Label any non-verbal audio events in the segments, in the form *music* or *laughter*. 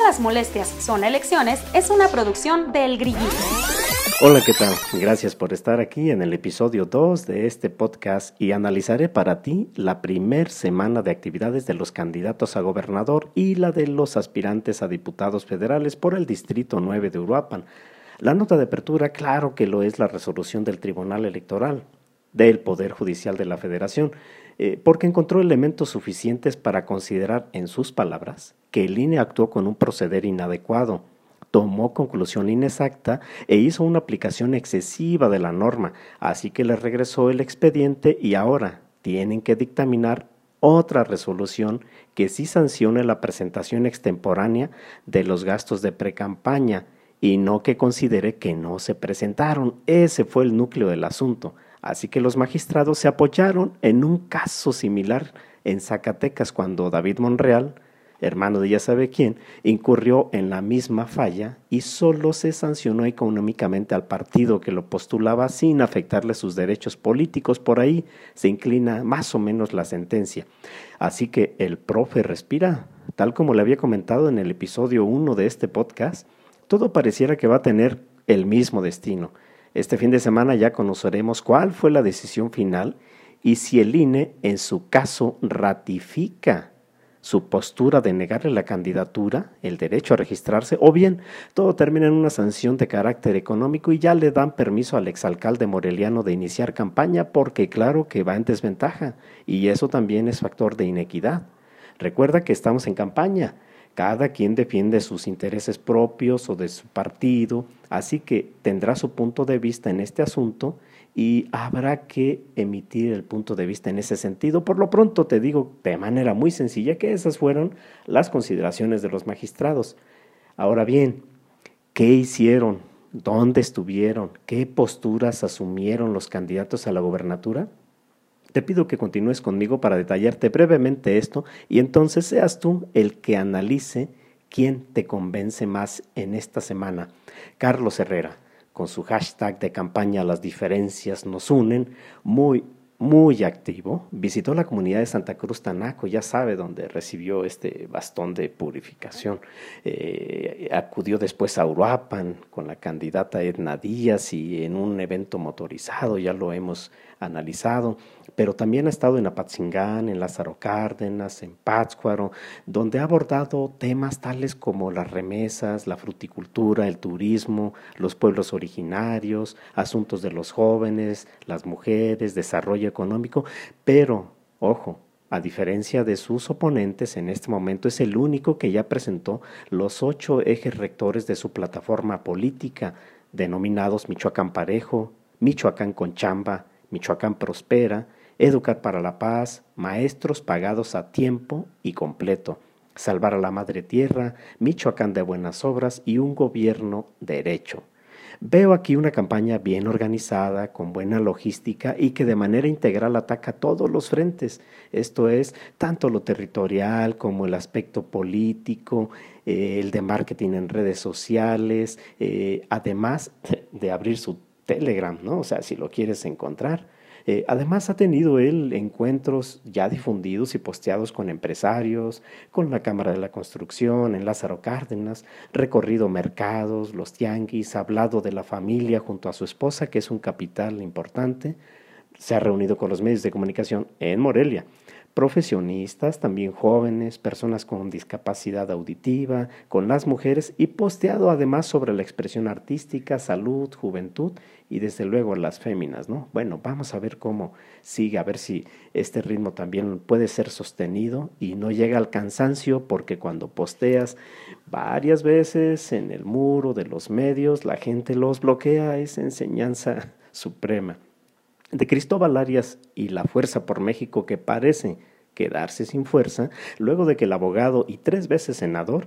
Las molestias, son elecciones es una producción del Grillito. Hola, ¿qué tal? Gracias por estar aquí en el episodio 2 de este podcast y analizaré para ti la primer semana de actividades de los candidatos a gobernador y la de los aspirantes a diputados federales por el Distrito 9 de Uruapan. La nota de apertura, claro que lo es la resolución del Tribunal Electoral del Poder Judicial de la Federación, eh, porque encontró elementos suficientes para considerar, en sus palabras, que el INE actuó con un proceder inadecuado, tomó conclusión inexacta e hizo una aplicación excesiva de la norma, así que le regresó el expediente y ahora tienen que dictaminar otra resolución que sí sancione la presentación extemporánea de los gastos de precampaña y no que considere que no se presentaron. Ese fue el núcleo del asunto. Así que los magistrados se apoyaron en un caso similar en Zacatecas cuando David Monreal, hermano de ya sabe quién, incurrió en la misma falla y solo se sancionó económicamente al partido que lo postulaba sin afectarle sus derechos políticos. Por ahí se inclina más o menos la sentencia. Así que el profe respira, tal como le había comentado en el episodio 1 de este podcast, todo pareciera que va a tener el mismo destino. Este fin de semana ya conoceremos cuál fue la decisión final y si el INE en su caso ratifica su postura de negarle la candidatura, el derecho a registrarse, o bien todo termina en una sanción de carácter económico y ya le dan permiso al exalcalde moreliano de iniciar campaña porque claro que va en desventaja y eso también es factor de inequidad. Recuerda que estamos en campaña cada quien defiende sus intereses propios o de su partido, así que tendrá su punto de vista en este asunto y habrá que emitir el punto de vista en ese sentido. Por lo pronto te digo de manera muy sencilla que esas fueron las consideraciones de los magistrados. Ahora bien, ¿qué hicieron? ¿Dónde estuvieron? ¿Qué posturas asumieron los candidatos a la gobernatura? Te pido que continúes conmigo para detallarte brevemente esto y entonces seas tú el que analice quién te convence más en esta semana. Carlos Herrera, con su hashtag de campaña Las diferencias nos unen, muy muy activo, visitó la comunidad de Santa Cruz Tanaco, ya sabe dónde recibió este bastón de purificación. Eh, acudió después a Uruapan con la candidata Edna Díaz y en un evento motorizado, ya lo hemos analizado, pero también ha estado en Apatzingán, en Lázaro Cárdenas, en Pátzcuaro, donde ha abordado temas tales como las remesas, la fruticultura, el turismo, los pueblos originarios, asuntos de los jóvenes, las mujeres, desarrollo económico, pero, ojo, a diferencia de sus oponentes, en este momento es el único que ya presentó los ocho ejes rectores de su plataforma política, denominados Michoacán Parejo, Michoacán con Chamba, Michoacán Prospera, Educar para la Paz, Maestros pagados a tiempo y completo, Salvar a la Madre Tierra, Michoacán de Buenas Obras y un gobierno derecho. Veo aquí una campaña bien organizada, con buena logística y que de manera integral ataca todos los frentes, esto es, tanto lo territorial como el aspecto político, eh, el de marketing en redes sociales, eh, además de abrir su Telegram, ¿no? O sea, si lo quieres encontrar. Eh, además ha tenido él encuentros ya difundidos y posteados con empresarios, con la Cámara de la Construcción, en Lázaro Cárdenas, recorrido mercados, los tianguis, hablado de la familia junto a su esposa, que es un capital importante, se ha reunido con los medios de comunicación en Morelia profesionistas, también jóvenes, personas con discapacidad auditiva, con las mujeres y posteado además sobre la expresión artística, salud, juventud y desde luego las féminas, ¿no? Bueno, vamos a ver cómo sigue, a ver si este ritmo también puede ser sostenido y no llega al cansancio porque cuando posteas varias veces en el muro de los medios, la gente los bloquea, es enseñanza *laughs* suprema de Cristóbal Arias y la Fuerza por México que parece quedarse sin fuerza, luego de que el abogado y tres veces senador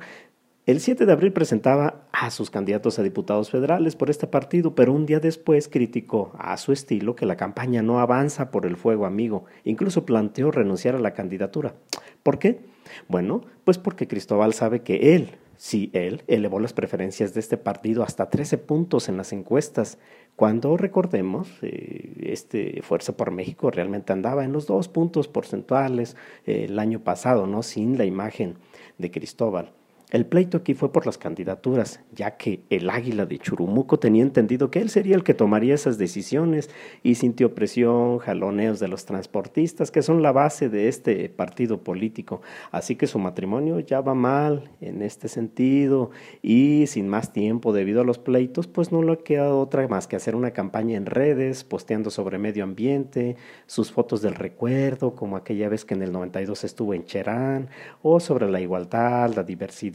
el 7 de abril presentaba a sus candidatos a diputados federales por este partido, pero un día después criticó a su estilo que la campaña no avanza por el fuego amigo. Incluso planteó renunciar a la candidatura. ¿Por qué? Bueno, pues porque Cristóbal sabe que él, sí, él, elevó las preferencias de este partido hasta 13 puntos en las encuestas, cuando recordemos, eh, este Fuerza por México realmente andaba en los dos puntos porcentuales eh, el año pasado, ¿no? Sin la imagen de Cristóbal. El pleito aquí fue por las candidaturas, ya que el águila de Churumuco tenía entendido que él sería el que tomaría esas decisiones y sintió presión, jaloneos de los transportistas, que son la base de este partido político. Así que su matrimonio ya va mal en este sentido y sin más tiempo debido a los pleitos, pues no le ha quedado otra más que hacer una campaña en redes, posteando sobre medio ambiente, sus fotos del recuerdo, como aquella vez que en el 92 estuvo en Cherán, o sobre la igualdad, la diversidad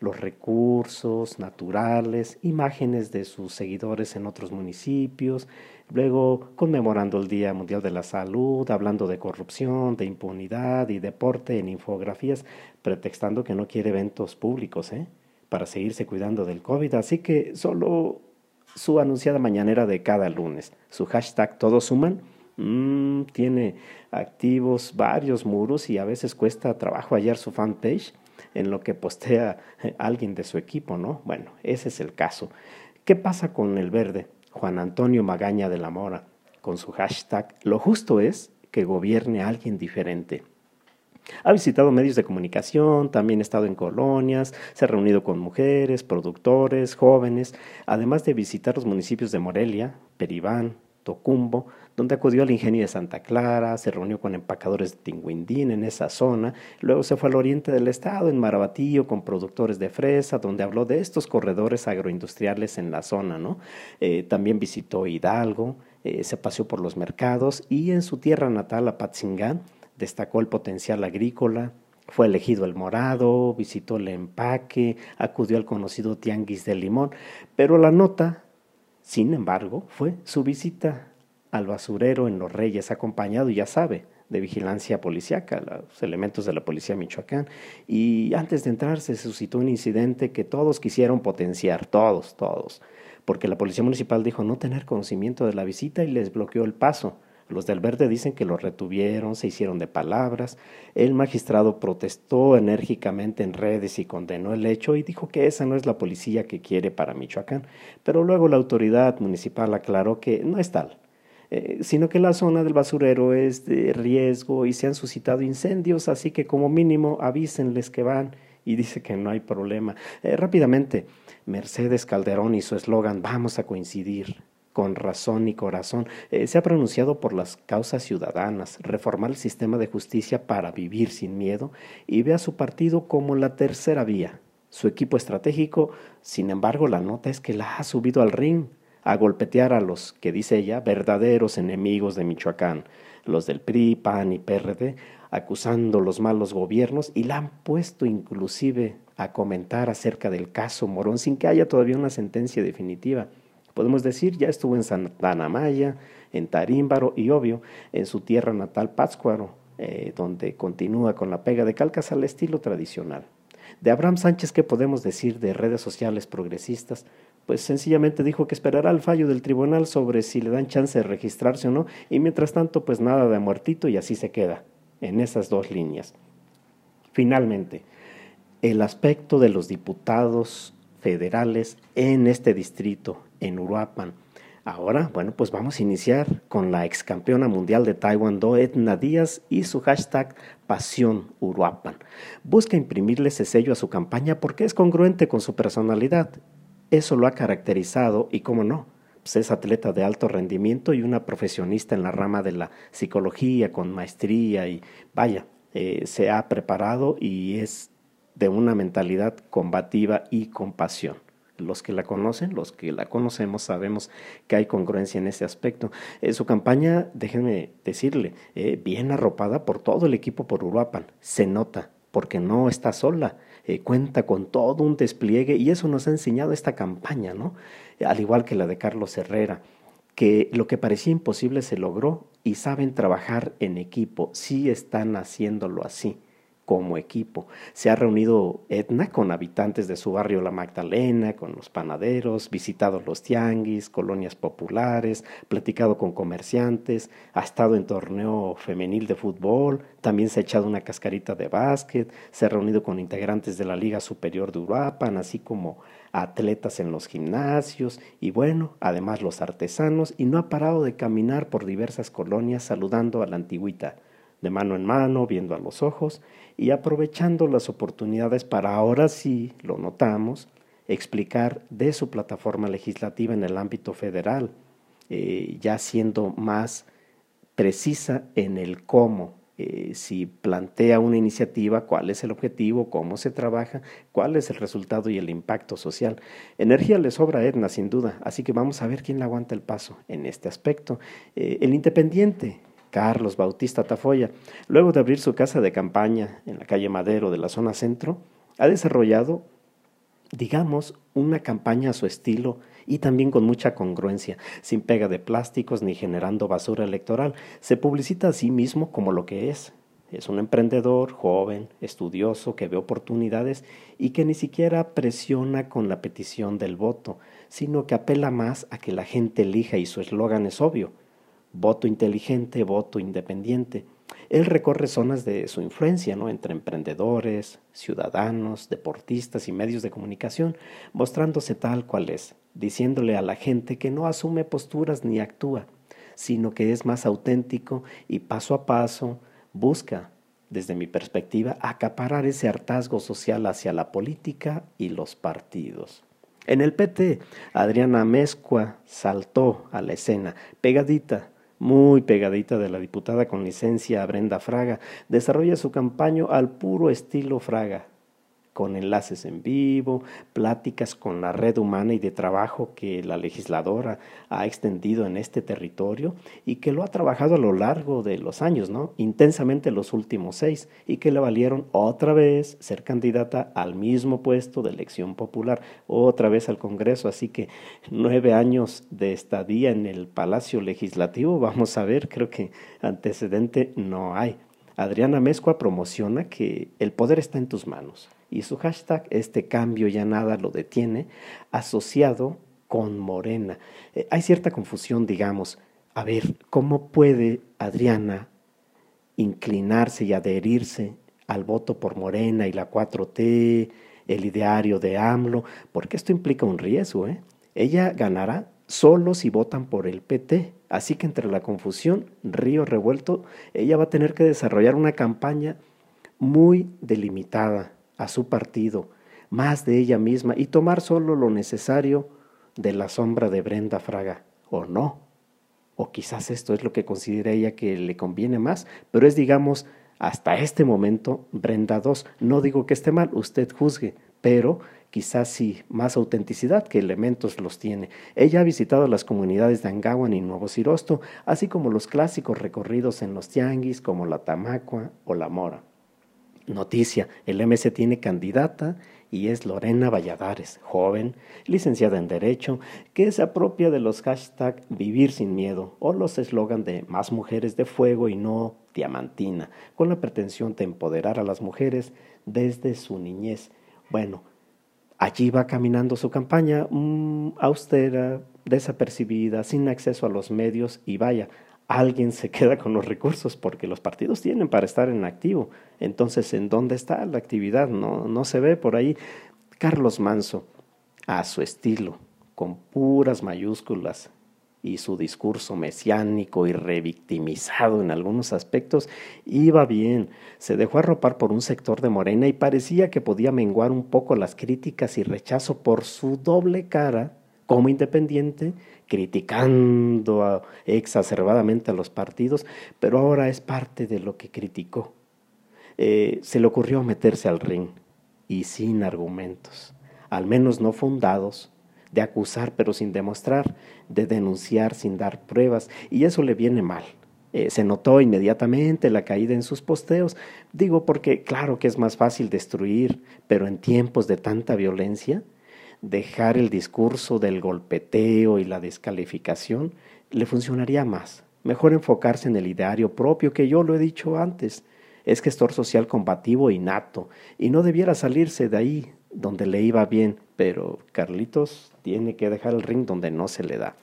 los recursos naturales, imágenes de sus seguidores en otros municipios, luego conmemorando el Día Mundial de la Salud, hablando de corrupción, de impunidad y deporte en infografías, pretextando que no quiere eventos públicos, ¿eh? para seguirse cuidando del COVID. Así que solo su anunciada mañanera de cada lunes, su hashtag Todos Suman, mm, tiene activos varios muros y a veces cuesta trabajo hallar su fanpage en lo que postea eh, alguien de su equipo, ¿no? Bueno, ese es el caso. ¿Qué pasa con el verde? Juan Antonio Magaña de la Mora, con su hashtag, lo justo es que gobierne alguien diferente. Ha visitado medios de comunicación, también ha estado en colonias, se ha reunido con mujeres, productores, jóvenes, además de visitar los municipios de Morelia, Peribán, Tocumbo, donde acudió al ingenio de Santa Clara, se reunió con empacadores de Tinguindín en esa zona, luego se fue al oriente del estado, en Marabatillo, con productores de fresa, donde habló de estos corredores agroindustriales en la zona, ¿no? Eh, también visitó Hidalgo, eh, se paseó por los mercados y en su tierra natal, Apatzingán, destacó el potencial agrícola, fue elegido el morado, visitó el empaque, acudió al conocido Tianguis de Limón, pero la nota, sin embargo, fue su visita al basurero en Los Reyes, acompañado, ya sabe, de vigilancia policiaca, los elementos de la policía Michoacán. Y antes de entrar se suscitó un incidente que todos quisieron potenciar, todos, todos, porque la policía municipal dijo no tener conocimiento de la visita y les bloqueó el paso. Los del verde dicen que lo retuvieron, se hicieron de palabras. El magistrado protestó enérgicamente en redes y condenó el hecho y dijo que esa no es la policía que quiere para Michoacán. Pero luego la autoridad municipal aclaró que no es tal eh, sino que la zona del basurero es de riesgo y se han suscitado incendios, así que como mínimo avísenles que van y dice que no hay problema. Eh, rápidamente, Mercedes Calderón y su eslogan Vamos a coincidir con razón y corazón, eh, se ha pronunciado por las causas ciudadanas, reformar el sistema de justicia para vivir sin miedo y ve a su partido como la tercera vía. Su equipo estratégico, sin embargo, la nota es que la ha subido al ring a golpetear a los que dice ella verdaderos enemigos de Michoacán, los del PRI, PAN y PRD, acusando los malos gobiernos y la han puesto inclusive a comentar acerca del caso Morón sin que haya todavía una sentencia definitiva. Podemos decir, ya estuvo en Santana Maya, en Tarímbaro y obvio en su tierra natal Pátzcuaro, eh, donde continúa con la pega de calcas al estilo tradicional. De Abraham Sánchez, ¿qué podemos decir de redes sociales progresistas? Pues sencillamente dijo que esperará el fallo del tribunal sobre si le dan chance de registrarse o no, y mientras tanto, pues nada de muertito y así se queda, en esas dos líneas. Finalmente, el aspecto de los diputados federales en este distrito, en Uruapan. Ahora, bueno, pues vamos a iniciar con la ex campeona mundial de Taekwondo, Edna Díaz, y su hashtag Pasión Uruapan. Busca imprimirle ese sello a su campaña porque es congruente con su personalidad. Eso lo ha caracterizado y, cómo no, pues es atleta de alto rendimiento y una profesionista en la rama de la psicología con maestría y, vaya, eh, se ha preparado y es de una mentalidad combativa y compasión los que la conocen, los que la conocemos, sabemos que hay congruencia en ese aspecto. Su campaña, déjenme decirle, eh, bien arropada por todo el equipo por Uruapan, se nota, porque no está sola, eh, cuenta con todo un despliegue y eso nos ha enseñado esta campaña, ¿no? Al igual que la de Carlos Herrera que lo que parecía imposible se logró y saben trabajar en equipo, sí están haciéndolo así como equipo. Se ha reunido Edna con habitantes de su barrio La Magdalena, con los panaderos, visitado los tianguis, colonias populares, platicado con comerciantes, ha estado en torneo femenil de fútbol, también se ha echado una cascarita de básquet, se ha reunido con integrantes de la Liga Superior de Uruapan, así como atletas en los gimnasios y bueno, además los artesanos, y no ha parado de caminar por diversas colonias saludando a la antigüita de mano en mano, viendo a los ojos y aprovechando las oportunidades para ahora sí, lo notamos, explicar de su plataforma legislativa en el ámbito federal, eh, ya siendo más precisa en el cómo, eh, si plantea una iniciativa, cuál es el objetivo, cómo se trabaja, cuál es el resultado y el impacto social. Energía le sobra a Edna, sin duda, así que vamos a ver quién le aguanta el paso en este aspecto. Eh, el independiente, Carlos Bautista Tafoya, luego de abrir su casa de campaña en la calle Madero de la zona centro, ha desarrollado, digamos, una campaña a su estilo y también con mucha congruencia, sin pega de plásticos ni generando basura electoral. Se publicita a sí mismo como lo que es. Es un emprendedor joven, estudioso, que ve oportunidades y que ni siquiera presiona con la petición del voto, sino que apela más a que la gente elija y su eslogan es obvio. Voto inteligente, voto independiente. Él recorre zonas de su influencia, ¿no? entre emprendedores, ciudadanos, deportistas y medios de comunicación, mostrándose tal cual es, diciéndole a la gente que no asume posturas ni actúa, sino que es más auténtico y paso a paso busca, desde mi perspectiva, acaparar ese hartazgo social hacia la política y los partidos. En el PT, Adriana Mezcua saltó a la escena, pegadita, muy pegadita de la diputada con licencia Brenda Fraga, desarrolla su campaña al puro estilo Fraga, con enlaces en vivo, pláticas con la red humana y de trabajo que la legisladora ha extendido en este territorio y que lo ha trabajado a lo largo de los años, ¿no? Intensamente los últimos seis y que le valieron otra vez ser candidata al mismo puesto de elección popular, otra vez al Congreso. Así que nueve años de estadía en el Palacio Legislativo, vamos a ver, creo que antecedente no hay. Adriana Mezcua promociona que el poder está en tus manos y su hashtag, este cambio ya nada lo detiene, asociado con Morena. Eh, hay cierta confusión, digamos. A ver, ¿cómo puede Adriana inclinarse y adherirse al voto por Morena y la 4T, el ideario de AMLO? Porque esto implica un riesgo. ¿eh? Ella ganará solo si votan por el PT. Así que entre la confusión, río revuelto, ella va a tener que desarrollar una campaña muy delimitada, a su partido, más de ella misma y tomar solo lo necesario de la sombra de Brenda Fraga, o no. O quizás esto es lo que considera ella que le conviene más, pero es, digamos, hasta este momento Brenda 2. No digo que esté mal, usted juzgue, pero quizás sí, más autenticidad que elementos los tiene. Ella ha visitado las comunidades de Angawan y Nuevo Cirosto, así como los clásicos recorridos en los tianguis como la Tamacua o la Mora. Noticia, el MS tiene candidata y es Lorena Valladares, joven, licenciada en Derecho, que se apropia de los hashtags Vivir sin miedo o los eslogan de Más mujeres de fuego y no diamantina, con la pretensión de empoderar a las mujeres desde su niñez. Bueno, allí va caminando su campaña mm, austera, desapercibida, sin acceso a los medios y vaya, alguien se queda con los recursos porque los partidos tienen para estar en activo. Entonces, ¿en dónde está la actividad? No, no se ve por ahí. Carlos Manso, a su estilo, con puras mayúsculas y su discurso mesiánico y revictimizado en algunos aspectos, iba bien. Se dejó arropar por un sector de Morena y parecía que podía menguar un poco las críticas y rechazo por su doble cara como independiente criticando exacerbadamente a los partidos, pero ahora es parte de lo que criticó. Eh, se le ocurrió meterse al ring y sin argumentos, al menos no fundados, de acusar pero sin demostrar, de denunciar sin dar pruebas, y eso le viene mal. Eh, se notó inmediatamente la caída en sus posteos, digo porque claro que es más fácil destruir, pero en tiempos de tanta violencia, dejar el discurso del golpeteo y la descalificación, le funcionaría más. Mejor enfocarse en el ideario propio, que yo lo he dicho antes. Es gestor social combativo innato y no debiera salirse de ahí donde le iba bien, pero Carlitos tiene que dejar el ring donde no se le da.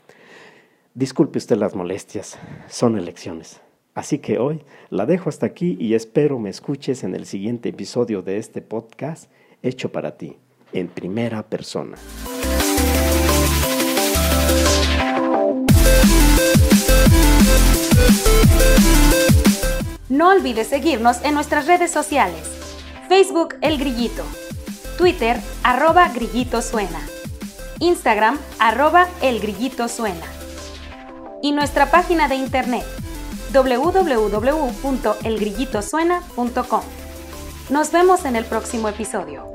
Disculpe usted las molestias, son elecciones. Así que hoy la dejo hasta aquí y espero me escuches en el siguiente episodio de este podcast hecho para ti en primera persona. No olvides seguirnos en nuestras redes sociales. Facebook El Grillito. Twitter arroba Grillito Suena. Instagram arroba El Grillito Suena. Y nuestra página de internet www.elgrillitosuena.com. Nos vemos en el próximo episodio.